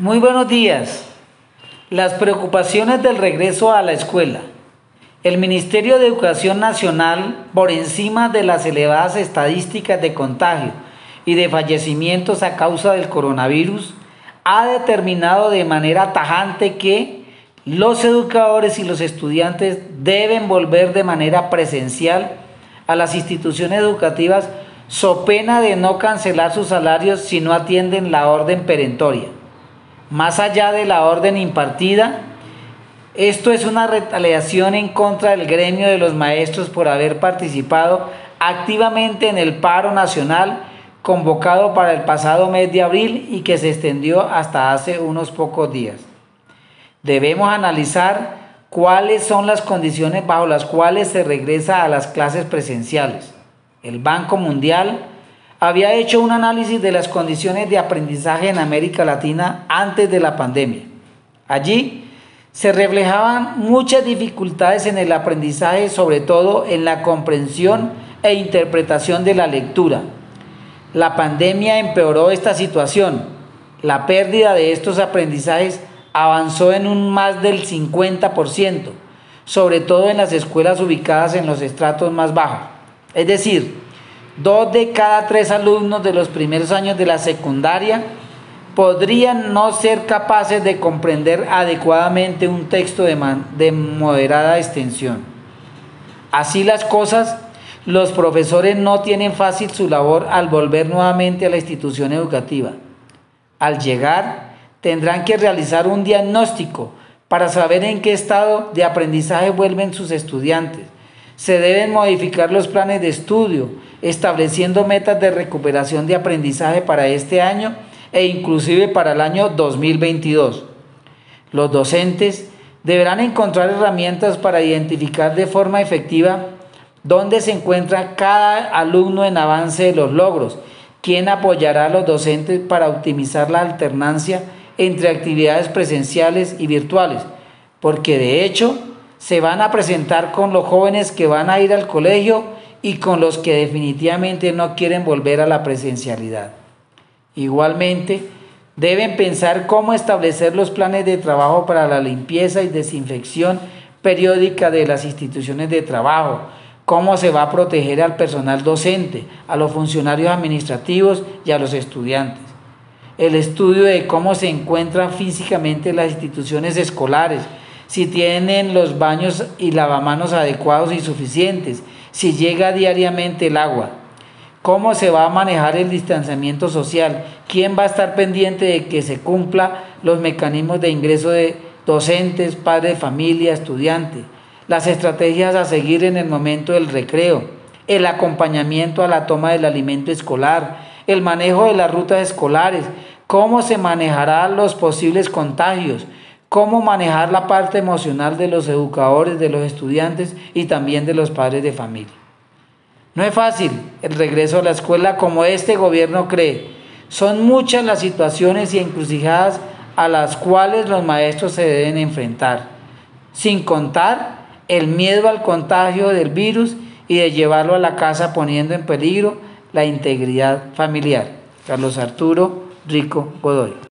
Muy buenos días. Las preocupaciones del regreso a la escuela. El Ministerio de Educación Nacional, por encima de las elevadas estadísticas de contagio y de fallecimientos a causa del coronavirus, ha determinado de manera tajante que los educadores y los estudiantes deben volver de manera presencial a las instituciones educativas so pena de no cancelar sus salarios si no atienden la orden perentoria más allá de la orden impartida, esto es una retaliación en contra del gremio de los maestros por haber participado activamente en el paro nacional convocado para el pasado mes de abril y que se extendió hasta hace unos pocos días. Debemos analizar cuáles son las condiciones bajo las cuales se regresa a las clases presenciales. El Banco Mundial había hecho un análisis de las condiciones de aprendizaje en América Latina antes de la pandemia. Allí se reflejaban muchas dificultades en el aprendizaje, sobre todo en la comprensión e interpretación de la lectura. La pandemia empeoró esta situación. La pérdida de estos aprendizajes avanzó en un más del 50%, sobre todo en las escuelas ubicadas en los estratos más bajos. Es decir, Dos de cada tres alumnos de los primeros años de la secundaria podrían no ser capaces de comprender adecuadamente un texto de, de moderada extensión. Así las cosas, los profesores no tienen fácil su labor al volver nuevamente a la institución educativa. Al llegar, tendrán que realizar un diagnóstico para saber en qué estado de aprendizaje vuelven sus estudiantes se deben modificar los planes de estudio, estableciendo metas de recuperación de aprendizaje para este año e inclusive para el año 2022. Los docentes deberán encontrar herramientas para identificar de forma efectiva dónde se encuentra cada alumno en avance de los logros, quién apoyará a los docentes para optimizar la alternancia entre actividades presenciales y virtuales, porque de hecho se van a presentar con los jóvenes que van a ir al colegio y con los que definitivamente no quieren volver a la presencialidad. Igualmente, deben pensar cómo establecer los planes de trabajo para la limpieza y desinfección periódica de las instituciones de trabajo, cómo se va a proteger al personal docente, a los funcionarios administrativos y a los estudiantes. El estudio de cómo se encuentran físicamente las instituciones escolares, si tienen los baños y lavamanos adecuados y suficientes, si llega diariamente el agua, cómo se va a manejar el distanciamiento social, quién va a estar pendiente de que se cumpla los mecanismos de ingreso de docentes, padres familia, estudiantes, las estrategias a seguir en el momento del recreo, el acompañamiento a la toma del alimento escolar, el manejo de las rutas escolares, cómo se manejarán los posibles contagios, cómo manejar la parte emocional de los educadores, de los estudiantes y también de los padres de familia. No es fácil el regreso a la escuela como este gobierno cree. Son muchas las situaciones y encrucijadas a las cuales los maestros se deben enfrentar, sin contar el miedo al contagio del virus y de llevarlo a la casa poniendo en peligro la integridad familiar. Carlos Arturo Rico Godoy.